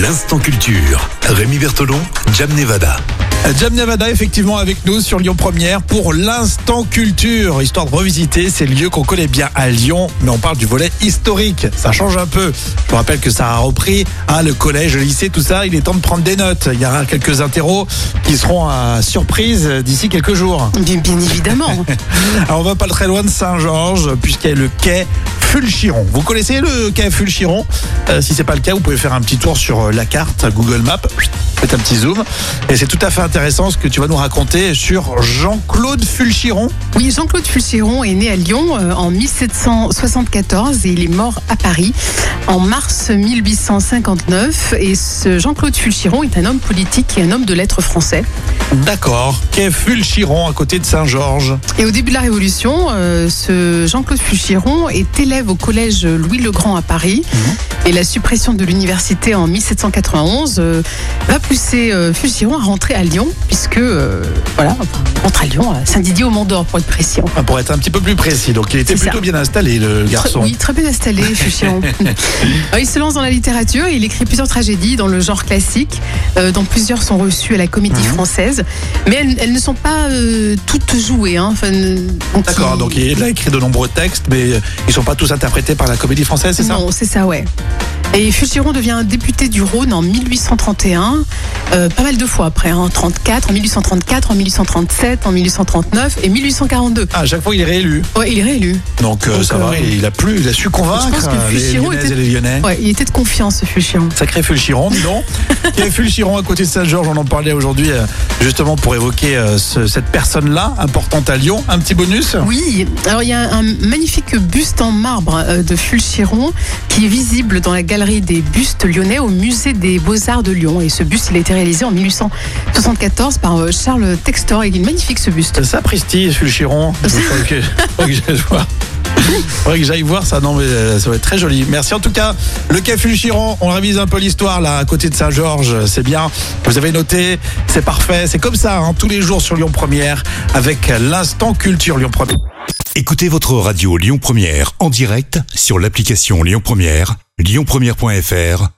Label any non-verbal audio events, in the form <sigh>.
L'instant culture. Rémi Bertolon, Jam Nevada. Jam Nevada, effectivement, avec nous sur Lyon Première pour l'instant culture, histoire de revisiter ces lieux qu'on connaît bien à Lyon, mais on parle du volet historique. Ça change un peu. Je vous rappelle que ça a repris hein, le collège, le lycée, tout ça. Il est temps de prendre des notes. Il y aura quelques interros qui seront à surprise d'ici quelques jours. Bien, bien évidemment. <laughs> Alors, on va pas très loin de Saint-Georges, puisqu'il y a le quai Fulchiron. Vous connaissez le quai Fulchiron? Euh, Si c'est pas le cas, vous pouvez faire un petit tour sur euh, la carte Google Maps. Faites un petit zoom. Et c'est tout à fait intéressant ce que tu vas nous raconter sur Jean-Claude Fulchiron. Oui, Jean-Claude Fulchiron est né à Lyon euh, en 1774 et il est mort à Paris en mars 1859. Et ce Jean-Claude Fulchiron est un homme politique et un homme de lettres français. D'accord. Quai Fulchiron à côté de Saint-Georges? Et au début de la Révolution, euh, ce Jean-Claude Fulchiron est élève au collège Louis-le-Grand à Paris. Et la suppression de l'université en 1791 euh, va pousser euh, Fulchiron à rentrer à Lyon, puisque, euh, voilà, il rentre à Lyon, à Saint-Didier au Mont-d'Or, pour être précis. Enfin, Pour être un petit peu plus précis. Donc il était C'est plutôt ça. bien installé, le garçon. Très- oui, très bien installé, <laughs> Fulchiron. Alors, il se lance dans la littérature, il écrit plusieurs tragédies dans le genre classique, euh, dont plusieurs sont reçues à la comédie Mhm. française, mais elles, elles ne sont pas euh, toutes jouées. hein. Enfin, donc, D'accord, il- donc il a écrit de nombreux textes, mais euh, ils sont pas tous interprétés par la comédie française, c'est ça? Non, c'est ça, ouais. Et Fulchiron devient député du Rhône en 1831, euh, pas mal de fois après, en 34, en 1834, en 1837, en 1839 et 1842. Ah, à chaque fois il est réélu. Ouais, il est réélu. Donc, euh, Donc, ça euh, va, il a plu, il a su convaincre je pense que euh, les Lyonnaises était- et les Lyonnais. Ouais, il était de confiance, ce Fulchiron. Sacré Fulchiron, dis donc. <laughs> Il y a Fulchiron à côté de Saint-Georges, on en parlait aujourd'hui euh, justement pour évoquer euh, ce- cette personne-là, importante à Lyon. Un petit bonus? Oui, alors il y a un magnifique buste en marbre euh, de Fulchiron qui est visible dans la galerie des bustes lyonnais au musée des Beaux-Arts de Lyon. Et ce buste, il a été réalisé en 1874 par euh, Charles Textor. Il est magnifique ce buste. Ça, Pristi, Fulchiron. Il faudrait <laughs> que, faudrait que j'aille voir. Ça, non mais euh, ça va être très joli. Merci en tout cas. Le quai Fulchiron, on révise un peu l'histoire là à côté de Saint-Georges, c'est bien. Vous avez noté, c'est parfait, c'est comme ça, hein, tous les jours sur Lyon Première avec l'instant culture Lyon Première. Écoutez votre radio Lyon Première en direct sur l'application Lyon Première, lyonpremière.fr